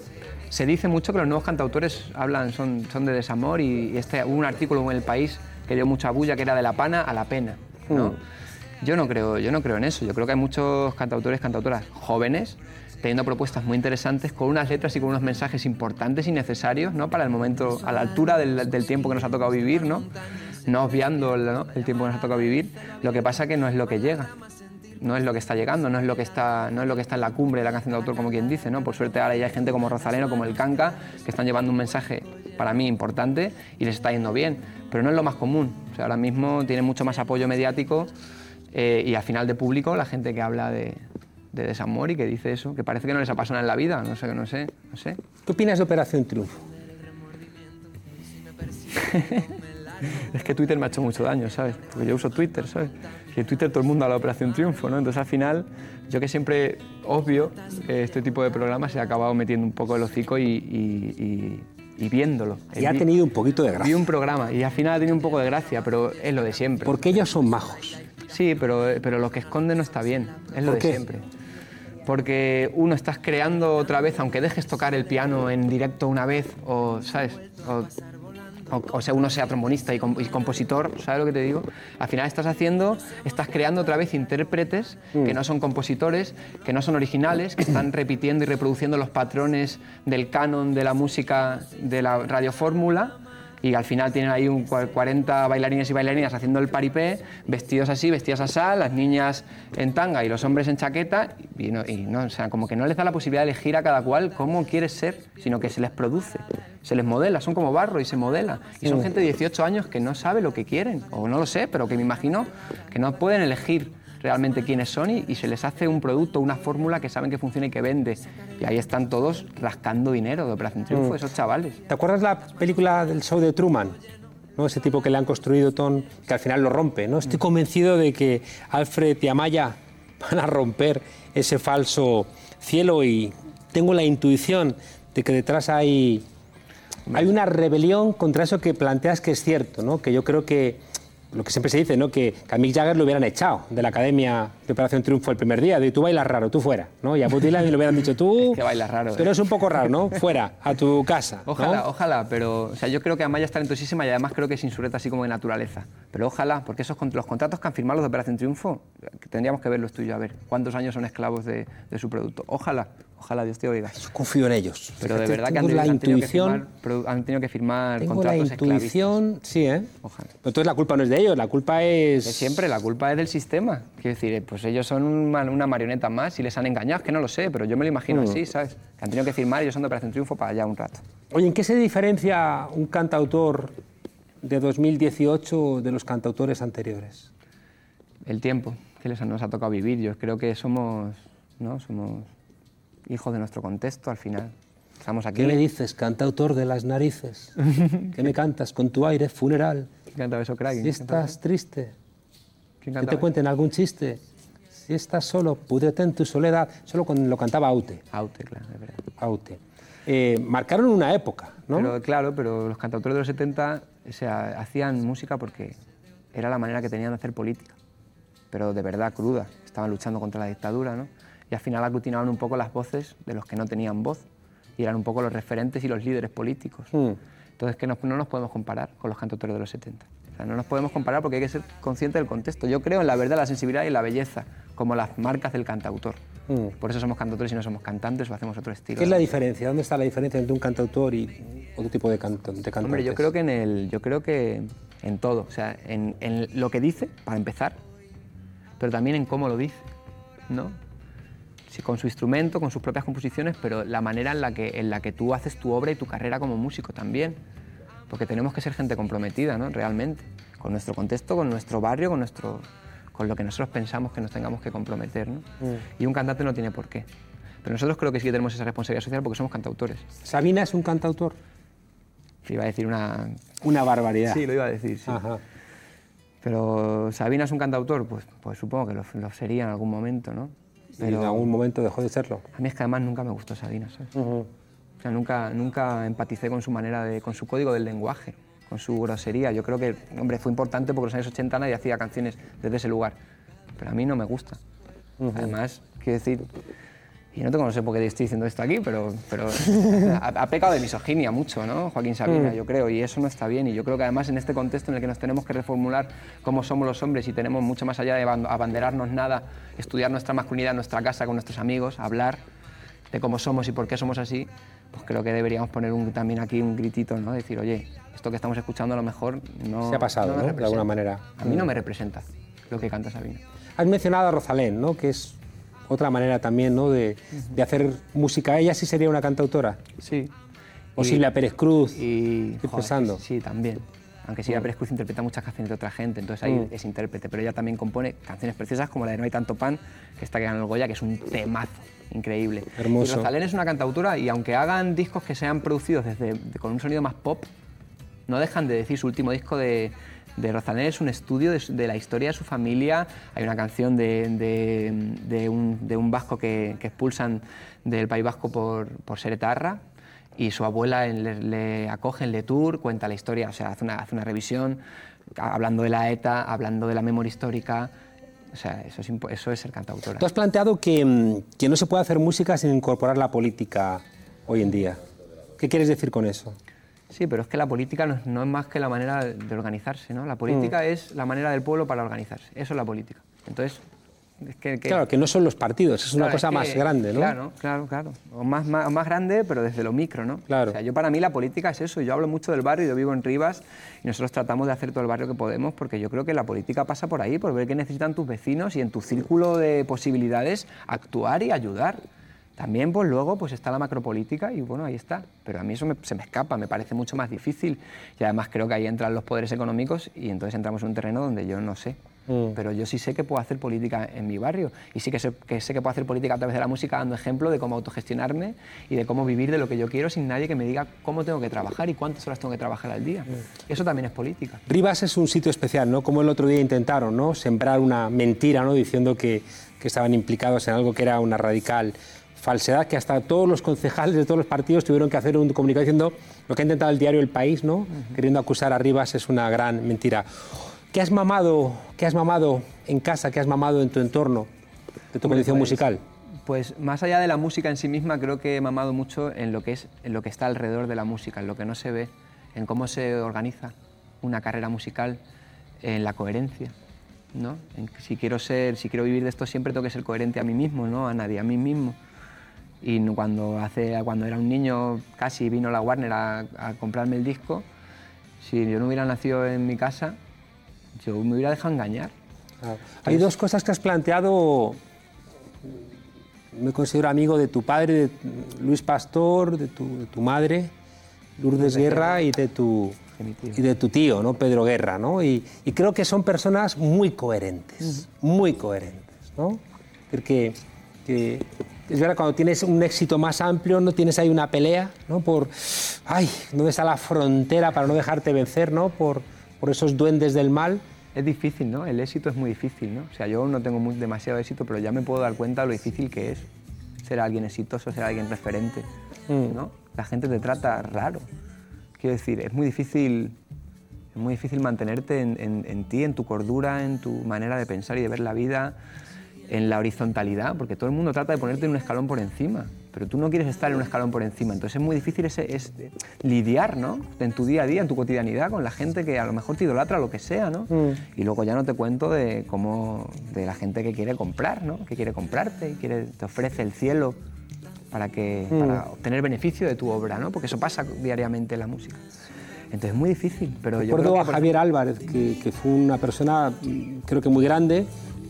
se dice mucho que los nuevos cantautores hablan, son, son de desamor y, y este, hubo un artículo en El País que dio mucha bulla que era de la pana a la pena, ¿no? Yo no creo, yo no creo en eso. Yo creo que hay muchos cantautores, cantautoras jóvenes teniendo propuestas muy interesantes con unas letras y con unos mensajes importantes y necesarios, ¿no? Para el momento, a la altura del, del tiempo que nos ha tocado vivir, ¿no? No obviando el tiempo que nos ha tocado vivir. Lo que pasa que no es lo que llega. No es lo que está llegando, no es lo que está, no es lo que está en la cumbre de la canción de autor, como quien dice, ¿no? Por suerte ahora ya hay gente como Rosaleno, como el Canca, que están llevando un mensaje para mí importante y les está yendo bien. Pero no es lo más común. O sea, ahora mismo tiene mucho más apoyo mediático eh, y al final de público la gente que habla de, de desamor y que dice eso, que parece que no les ha nada en la vida, no sé, no sé, no sé. ¿Qué opinas de Operación Triunfo? Es que Twitter me ha hecho mucho daño, ¿sabes? Porque yo uso Twitter, ¿sabes? En Twitter todo el mundo habla de Operación Triunfo, ¿no? Entonces al final, yo que siempre obvio eh, este tipo de programas, se ha acabado metiendo un poco el hocico y, y- y- y viéndolo. Y ha Vi- tenido un poquito de Vi gracia. un programa y al final ha tenido un poco de gracia, pero es lo de siempre. Porque ellos son majos. Sí, pero, pero lo que esconde no está bien, es lo ¿Por de qué? siempre. Porque uno estás creando otra vez, aunque dejes tocar el piano en directo una vez, o, ¿sabes? O, o, o sea, uno sea trombonista y, com- y compositor, ¿sabes lo que te digo? Al final estás haciendo, estás creando otra vez intérpretes que no son compositores, que no son originales, que están repitiendo y reproduciendo los patrones del canon de la música de la radiofórmula y al final tienen ahí un cua- 40 bailarines y bailarinas haciendo el paripé, vestidos así, vestidas así, las niñas en tanga y los hombres en chaqueta, y no, y no, o sea, como que no les da la posibilidad de elegir a cada cual cómo quiere ser, sino que se les produce, se les modela, son como barro y se modela. Y son gente de 18 años que no sabe lo que quieren, o no lo sé, pero que me imagino que no pueden elegir realmente quiénes son y, y se les hace un producto, una fórmula que saben que funciona y que vende. Y ahí están todos rascando dinero de Operación Triunfo, Mm. esos chavales. ¿Te acuerdas la película del show de Truman? ¿No? Ese tipo que le han construido Tom, que al final lo rompe. ¿no? Estoy convencido de que Alfred y Amaya van a romper ese falso cielo y tengo la intuición de que detrás hay, hay una rebelión contra eso que planteas que es cierto, ¿no? que yo creo que, lo que siempre se dice, ¿no? Que, que a Mick Jagger lo hubieran echado de la Academia de Operación Triunfo el primer día. De tú bailas raro, tú fuera. ¿no? Y a Dylan le hubieran dicho tú. que bailas raro. Pero es un poco raro, ¿no? Fuera, a tu casa. ¿no? Ojalá, ojalá, pero o sea, yo creo que Amaya es talentosísima y además creo que es insurrecta así como de naturaleza. Pero ojalá, porque esos los contratos que han firmado los de Operación Triunfo, tendríamos que verlos tú y yo, a ver cuántos años son esclavos de, de su producto. Ojalá, ojalá Dios te oiga. Confío en ellos. Pero de verdad que han, la han tenido que firmar, han tenido que firmar Tengo la contratos esclavistas. intuición, sí, ¿eh? Pero entonces la culpa no es de ellos, la culpa es... Que siempre la culpa es del sistema. Quiero decir, eh, pues ellos son una marioneta más y les han engañado, es que no lo sé, pero yo me lo imagino Mm. así, ¿sabes? Que han tenido que firmar y ellos son de Operación Triunfo para allá un rato. Oye, ¿en qué se diferencia un cantautor de 2018 de los cantautores anteriores? El tiempo que les, nos ha tocado vivir. Yo creo que somos, ¿no? somos hijos de nuestro contexto al final. Estamos aquí. ¿Qué me dices, cantautor de las narices? ¿Qué me cantas con tu aire funeral? ¿Quién cantaba eso, Craig? Si estás triste, ¿Quién que te cuenten algún chiste. Si estás solo, púdrete en tu soledad. Solo cuando lo cantaba Aute. Aute, claro, es verdad. Aute. Eh, marcaron una época, ¿no? Pero, claro, pero los cantautores de los 70 o sea, hacían música porque era la manera que tenían de hacer política, pero de verdad cruda. Estaban luchando contra la dictadura, ¿no? Y al final aglutinaban un poco las voces de los que no tenían voz y eran un poco los referentes y los líderes políticos. Hmm. Entonces, que no, no nos podemos comparar con los cantautores de los 70. O sea, no nos podemos comparar porque hay que ser consciente del contexto. Yo creo en la verdad, la sensibilidad y la belleza como las marcas del cantautor. Mm. Por eso somos cantautores y no somos cantantes o hacemos otro estilo. ¿Qué es la diferencia? ¿Dónde está la diferencia entre un cantautor y otro tipo de, canto, de cantantes? Hombre, yo creo que en el, yo creo que en todo, o sea, en, en lo que dice, para empezar, pero también en cómo lo dice, ¿no? Con su instrumento, con sus propias composiciones, pero la manera en la que, en la que tú haces tu obra y tu carrera como músico también, porque tenemos que ser gente comprometida, ¿no? Realmente, con nuestro contexto, con nuestro barrio, con nuestro, con lo que nosotros pensamos que nos tengamos que comprometer, ¿no? Mm. Y un cantante no tiene por qué. Pero nosotros creo que sí que tenemos esa responsabilidad social porque somos cantautores. ¿Sabina es un cantautor? Iba a decir una... Una barbaridad. Sí, lo iba a decir, sí. Ajá. Pero Sabina es un cantautor, pues, pues supongo que lo, lo sería en algún momento, ¿no? Y en algún momento dejó de serlo. A mí es que además nunca me gustó Sabina, ¿sabes? O sea, nunca, nunca empaticé con su manera de, con su código del lenguaje, con su grosería. Yo creo que, hombre, fue importante porque en los años 80 nadie hacía canciones desde ese lugar. Pero a mí no me gusta. Además, quiero decir, y no tengo no sé por qué estoy diciendo esto aquí, pero, pero ha, ha pecado de misoginia mucho, ¿no? Joaquín Sabina, Mm. yo creo, y eso no está bien. Y yo creo que además en este contexto en el que nos tenemos que reformular cómo somos los hombres y tenemos mucho más allá de aban- abanderarnos nada, estudiar nuestra masculinidad en nuestra casa con nuestros amigos, hablar de cómo somos y por qué somos así, pues creo que deberíamos poner un- también aquí un gritito, ¿no? Decir, oye, esto que estamos escuchando a lo mejor no. Se ha pasado, me ¿no? De alguna manera. A mí no Mm. me representa lo que canta Sabina. Has mencionado a Rosalén, ¿no? Que es otra manera también, ¿no? De, de hacer música. ¿Ella sí sería una cantautora? Sí. O Y- Silvia Pérez Cruz. Y, Estoy joder, pensando. Sí, también. Aunque Silvia Mm. Pérez Cruz interpreta muchas canciones de otra gente, entonces ahí Mm. es intérprete. Pero ella también compone canciones preciosas como la de No hay tanto pan, que está que ganó el Goya, que es un temazo increíble. Hermoso. Y Rosalén es una cantautora y aunque hagan discos que sean producidos desde, de- con un sonido más pop, no dejan de decir su último disco de, de Rosalén es un estudio de, la historia de su familia. Hay una canción de, un, vasco que, expulsan del País Vasco por, ser etarra y su abuela le, acoge en Le Tour, cuenta la historia, o sea, hace una, revisión hablando de la ETA, hablando de la memoria histórica. O sea, eso es, eso es ser cantautora. Tú has planteado mm, que no se puede hacer música sin incorporar la política hoy en día. ¿Qué quieres decir con eso? Sí, pero es que la política no es, no es más que la manera de organizarse, ¿no? La política es la manera del pueblo para organizarse. Eso es la política. Entonces, es que... que- Claro, que no son los partidos, es una cosa es más grande, ¿no? Claro, claro, claro. O más, más, más grande, pero desde lo micro, ¿no? Claro. O sea, yo para mí la política es eso. Yo hablo mucho del barrio, yo vivo en Rivas y nosotros tratamos de hacer todo el barrio que podemos porque yo creo que la política pasa por ahí, por ver qué necesitan tus vecinos y en tu círculo de posibilidades actuar y ayudar. También, pues luego, pues está la macropolítica y bueno, ahí está. Pero a mí eso me- se me escapa, me parece mucho más difícil. Y además creo que ahí entran los poderes económicos y entonces entramos en un terreno donde yo no sé. Mm. Pero yo sí sé que puedo hacer política en mi barrio y sí que sé, que sé que puedo hacer política a través de la música dando ejemplo de cómo autogestionarme y de cómo vivir de lo que yo quiero sin nadie que me diga cómo tengo que trabajar y cuántas horas tengo que trabajar al día. Eso también es política. Rivas es un sitio especial, ¿no? Como el otro día intentaron, ¿no? Sembrar una mentira, ¿no? Diciendo que, que estaban implicados en algo que era una radical falsedad, que hasta todos los concejales de todos los partidos tuvieron que hacer un comunicado diciendo lo que ha intentado el diario El País, ¿no? Queriendo acusar a Rivas es una gran mentira. ¿Qué has mamado, qué has mamado en casa, qué has mamado en tu entorno de tu condición pues, musical? Pues más allá de la música en sí misma, creo que he mamado mucho en lo que es en lo que está alrededor de la música, en lo que no se ve, en cómo se organiza una carrera musical, en la coherencia, ¿no? En si quiero ser, si quiero vivir de esto siempre tengo que ser coherente a mí mismo, no a nadie, a mí mismo. Y cuando hace cuando era un niño casi vino la Warner a, a comprarme el disco, si yo no hubiera nacido en mi casa, yo me hubiera dejado engañar. Hay dos cosas que has planteado. Me considero amigo de tu padre, de Luis Pastor, de tu, de tu madre, Lourdes Guerra, y de tu, y de tu tío, ¿no? Pedro Guerra. ¿no? Y, y creo que son personas muy coherentes, muy coherentes. ¿no? Es decir, que, que es verdad, cuando tienes un éxito más amplio, no tienes ahí una pelea ¿no? por, ay, ¿dónde está la frontera para no dejarte vencer ¿no? por, por esos duendes del mal? Es difícil, ¿no? El éxito es muy difícil, ¿no? O sea, yo no tengo muy- demasiado éxito, pero ya me puedo dar cuenta de lo difícil que es ser alguien exitoso, ser alguien referente, ¿no? La gente te trata raro. Quiero decir, es muy difícil, es muy difícil mantenerte en, en- en ti, en tu cordura, en tu manera de pensar y de ver la vida, en la horizontalidad, porque todo el mundo trata de ponerte en un escalón por encima, pero tú no quieres estar en un escalón por encima. Entonces es muy difícil ese, es, lidiar, ¿no? En tu día a día, en tu cotidianidad, con la gente que a lo mejor te idolatra, lo que sea, ¿no? Y luego ya no te cuento de cómo, de la gente que quiere comprar, ¿no? Que quiere comprarte y quiere, te ofrece el cielo para, que, Mm. para obtener beneficio de tu obra, ¿no? Porque eso pasa diariamente en la música. Entonces es muy difícil, pero yo Recuerdo a Javier Álvarez, que, que fue una persona, mm, creo que muy grande,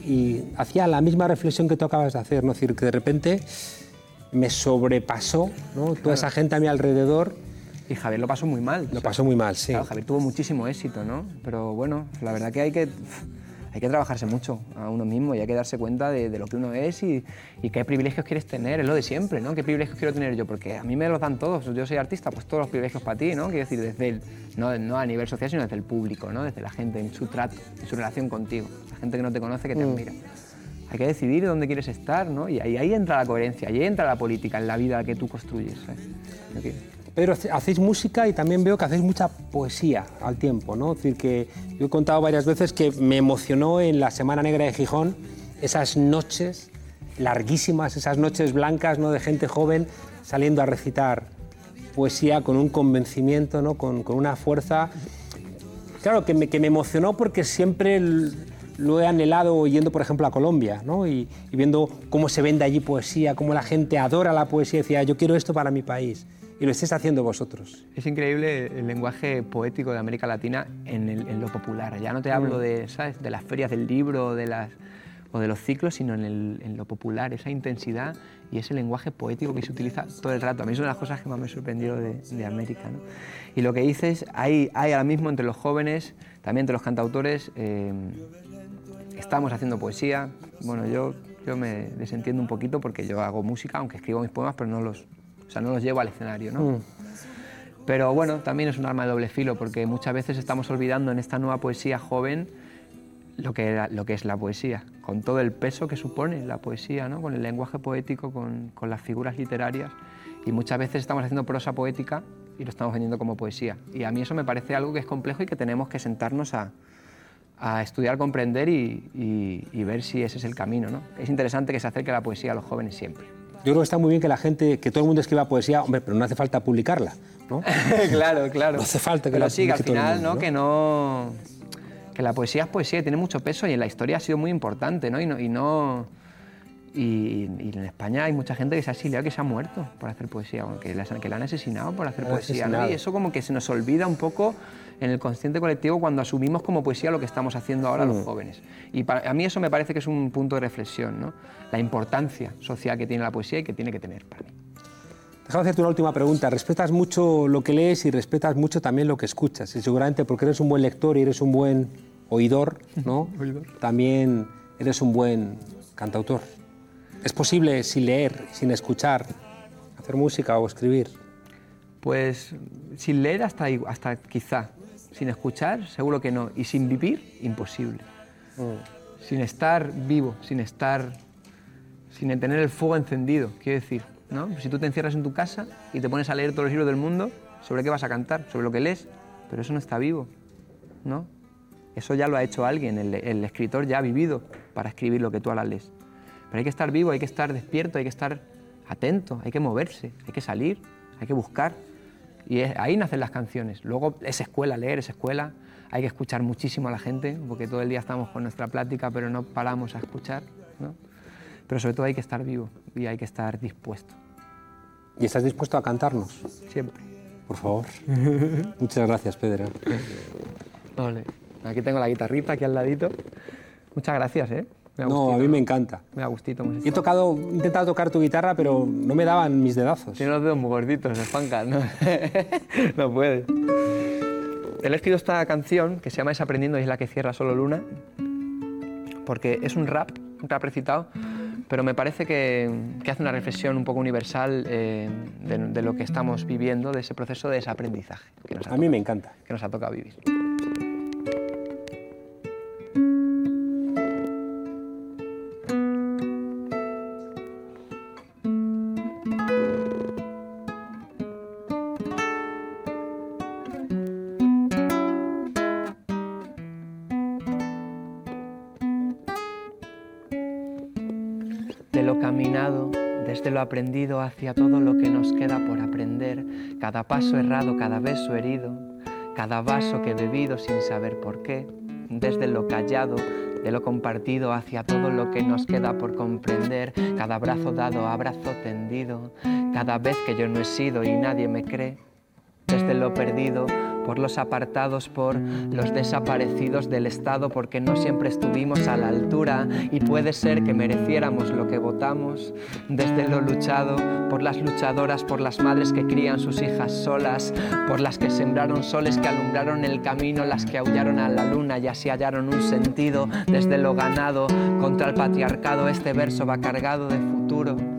y hacía la misma reflexión que tú acabas de hacer, ¿no? Es decir, que de repente me sobrepasó ¿no? toda esa gente a mi alrededor. Y Javier lo pasó muy mal. Lo pasó muy mal, sí. Claro, Javier tuvo muchísimo éxito, ¿no? Pero bueno, la verdad que hay que, hay que trabajarse mucho a uno mismo y hay que darse cuenta de, de lo que uno es y, y qué privilegios quieres tener, es lo de siempre, ¿no? ¿Qué privilegios quiero tener yo? Porque a mí me los dan todos, yo soy artista, pues todos los privilegios para ti, ¿no? Quiero decir, desde el, no, no a nivel social, sino desde el público, ¿no? Desde la gente, en su trato, en su relación contigo, la gente que no te conoce, que te Mm. admira. Hay que decidir dónde quieres estar, ¿no? Y ahí, ahí entra la coherencia, ahí entra la política en la vida que tú construyes. Creo hace- hacéis música y también veo que hacéis mucha poesía al tiempo, ¿no? Es decir, que yo he contado varias veces que me emocionó en la Semana Negra de Gijón esas noches larguísimas, esas noches blancas, ¿no? De gente joven saliendo a recitar poesía con un convencimiento, ¿no? Con, con una fuerza. Claro, que me, que me emocionó porque siempre lo he anhelado yendo, por ejemplo, a Colombia, ¿no? Y, y viendo cómo se vende allí poesía, cómo la gente adora la poesía. Decía, yo quiero esto para mi país. Y lo estáis haciendo vosotros. Es increíble el lenguaje poético de América Latina en, el- en lo popular. Ya no te hablo Mm. de, ¿sabes? de las ferias del libro de las, o de los ciclos, sino en, el- en lo popular, esa intensidad y ese lenguaje poético que se utiliza todo el rato. A mí es una de las cosas que más me sorprendió de, de América. ¿no? Y lo que dices, hay, hay ahora mismo entre los jóvenes, también entre los cantautores, eh, estamos haciendo poesía. Bueno, yo, yo me desentiendo un poquito porque yo hago música, aunque escribo mis poemas, pero no los, o sea, no los llevo al escenario. ¿no? Mm. Pero bueno, también es un arma de doble filo, porque muchas veces estamos olvidando en esta nueva poesía joven lo que, era- lo que es la poesía, con todo el peso que supone la poesía, ¿no? con el lenguaje poético, con, con las figuras literarias. Y muchas veces estamos haciendo prosa poética y lo estamos vendiendo como poesía. Y a mí eso me parece algo que es complejo y que tenemos que sentarnos a, a estudiar, comprender y, y- y ver si ese es el camino. ¿no? Es interesante que se acerque la poesía a los jóvenes siempre. Yo creo que está muy bien que la gente, que todo el mundo escriba poesía, hombre, pero no hace falta publicarla, ¿no? claro, claro. No hace falta que Pero la sí, que al final, mundo, ¿no? Que no... Que la poesía es poesía y tiene mucho peso y en la historia ha sido muy importante, ¿no? Y no... Y, no- y- y en España hay mucha gente que se ha exiliado, que se ha muerto por hacer poesía, o que la, que la han asesinado por hacer La poesía, ¿no? Y eso como que se nos olvida un poco en el consciente colectivo cuando asumimos como poesía lo que estamos haciendo ahora los Mm. jóvenes. Y para, a mí eso me parece que es un punto de reflexión, ¿no? La importancia social que tiene la poesía y que tiene que tener para mí. Déjame hacerte una última pregunta. Respetas mucho lo que lees y respetas mucho también lo que escuchas. Y seguramente porque eres un buen lector y eres un buen oidor, ¿no? También eres un buen cantautor. ¿Es posible sin leer, sin escuchar, hacer música o escribir? Pues sin leer hasta, hasta quizá, sin escuchar seguro que no, y sin vivir imposible. Sin estar vivo, sin estar, sin tener el fuego encendido, quiero decir. ¿no? Si tú te encierras en tu casa y te pones a leer todos los libros del mundo, ¿sobre qué vas a cantar? Sobre lo que lees, pero eso no está vivo, ¿no? Eso ya lo ha hecho alguien, el, el escritor ya ha vivido para escribir lo que tú ahora lees. Pero hay que estar vivo, hay que estar despierto, hay que estar atento, hay que moverse, hay que salir, hay que buscar. Y es- ahí nacen las canciones. Luego es escuela, leer es escuela. Hay que escuchar muchísimo a la gente, porque todo el día estamos con nuestra plática, pero no paramos a escuchar. ¿no? Pero sobre todo hay que estar vivo y hay que estar dispuesto. ¿Y estás dispuesto a cantarnos? Siempre. Por favor. Muchas gracias, Pedro. Vale. Aquí tengo la guitarrita aquí al ladito. Muchas gracias, ¿eh? No, a mí me encanta. Me ha gustito. He tocado, he intentado tocar tu guitarra, pero no me daban mis dedazos. Tiene los dedos muy gorditos, el Juanca, ¿no? no puede. Él ha escrito esta canción que se llama Desaprendiendo y es la que cierra Solo Luna, porque es un rap, un rap recitado, pero me parece que, que hace una reflexión un poco universal eh, de, de lo que estamos viviendo, de ese proceso de desaprendizaje que nos ha, A mí me encanta. que nos ha tocado vivir. Hacia todo lo que nos queda por aprender, cada paso errado, cada beso herido, cada vaso que he bebido sin saber por qué, desde lo callado, de lo compartido hacia todo lo que nos queda por comprender, cada abrazo dado, abrazo tendido, cada vez que yo no he sido y nadie me cree, desde lo perdido, por los apartados, por los desaparecidos del Estado, porque no siempre estuvimos a la altura y puede ser que mereciéramos lo que votamos, desde lo luchado, por las luchadoras, por las madres que crían sus hijas solas, por las que sembraron soles que alumbraron el camino, las que aullaron a la luna y así hallaron un sentido, desde lo ganado, contra el patriarcado, este verso va cargado de futuro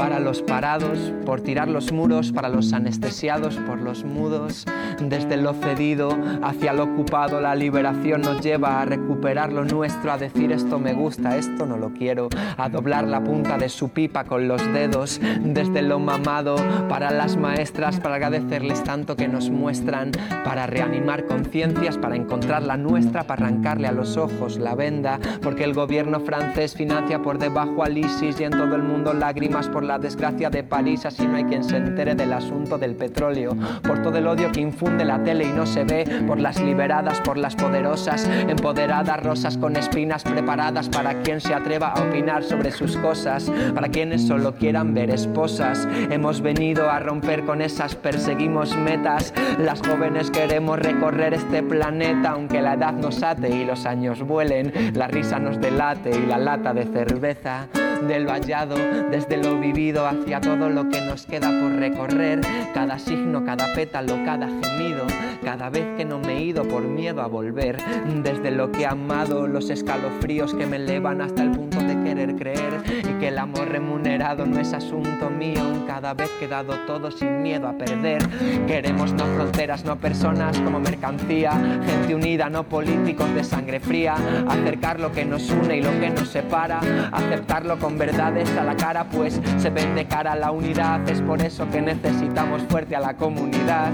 para los parados, por tirar los muros, para los anestesiados, por los mudos, desde lo cedido hacia lo ocupado, la liberación nos lleva a recuperar lo nuestro, a decir esto me gusta, esto no lo quiero, a doblar la punta de su pipa con los dedos, desde lo mamado, para las maestras, para agradecerles tanto que nos muestran, para reanimar conciencias, para encontrar la nuestra, para arrancarle a los ojos la venda, porque el gobierno francés financia por debajo al ISIS y en todo el mundo lágrimas por la desgracia de París, así no hay quien se entere del asunto del petróleo, por todo el odio que infunde la tele y no se ve, por las liberadas, por las poderosas, empoderadas, rosas con espinas preparadas para quien se atreva a opinar sobre sus cosas, para quienes solo quieran ver esposas. Hemos venido a romper con esas, perseguimos metas, las jóvenes queremos recorrer este planeta, aunque la edad nos ate y los años vuelen, la risa nos delate y la lata de cerveza de lo hallado, desde lo vivido hacia todo lo que nos queda por recorrer, cada signo, cada pétalo, cada gemido, cada vez que no me he ido por miedo a volver, desde lo que he amado, los escalofríos que me elevan hasta el punto de querer creer amor remunerado no es asunto mío, cada vez que he dado todo sin miedo a perder, queremos no fronteras, no personas como mercancía, gente unida, no políticos de sangre fría, acercar lo que nos une y lo que nos separa, aceptarlo con verdades a la cara, pues se ven de cara a la unidad. Es por eso que necesitamos fuerte a la comunidad.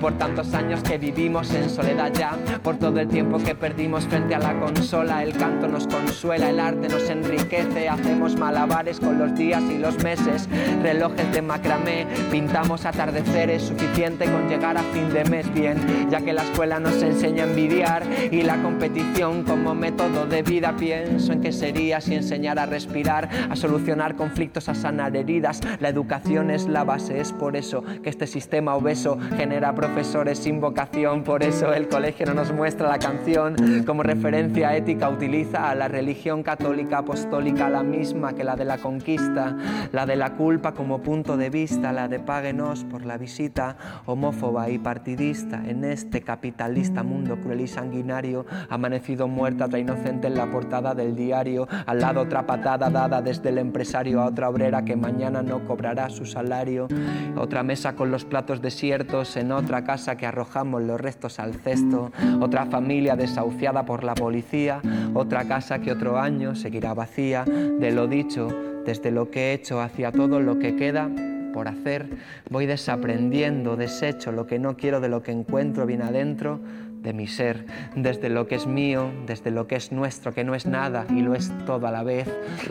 Por tantos años que vivimos en soledad ya, por todo el tiempo que perdimos frente a la consola. El canto nos consuela, el arte nos enriquece. Hacemos malabares con los días y los meses, relojes de macramé, pintamos atardeceres. Suficiente con llegar a fin de mes bien, ya que la escuela nos enseña a envidiar y la competición como método de vida. Pienso en qué sería si enseñara a respirar a solucionar conflictos, a sanar heridas. La educación es la base, es por eso que este sistema obeso genera profesores sin vocación. Por eso el colegio no nos muestra la canción como referencia ética, utiliza a la religión católica apostólica, la misma que la de la conquista, la de la culpa como punto de vista, la de páguenos por la visita, homófoba y partidista en este capitalista mundo cruel y sanguinario. Amanecido muerta otra inocente en la portada del diario, al lado otra patada dada desde el empresario a otra obrera que mañana no cobrará su salario. Otra mesa con los platos desiertos en otra casa que arrojamos los restos al cesto. Otra familia desahuciada por la policía. Otra casa que otro año seguirá vacía. De lo dicho, desde lo que he hecho hacia todo lo que queda por hacer, voy desaprendiendo, desecho lo que no quiero de lo que encuentro bien adentro de mi ser, desde lo que es mío, desde lo que es nuestro, que no es nada y lo es todo a la vez.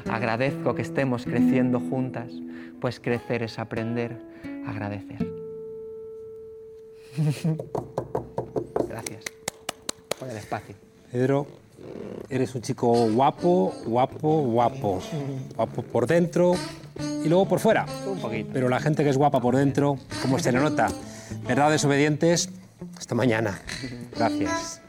Agradezco que estemos creciendo juntas, pues crecer es aprender a agradecer. Gracias por el espacio. Pedro, eres un chico guapo, guapo, guapo. Guapo por dentro y luego por fuera. Un poquito. Pero la gente que es guapa por dentro, como se le nota. ¿Verdad, desobedientes? Hasta mañana. Gracias.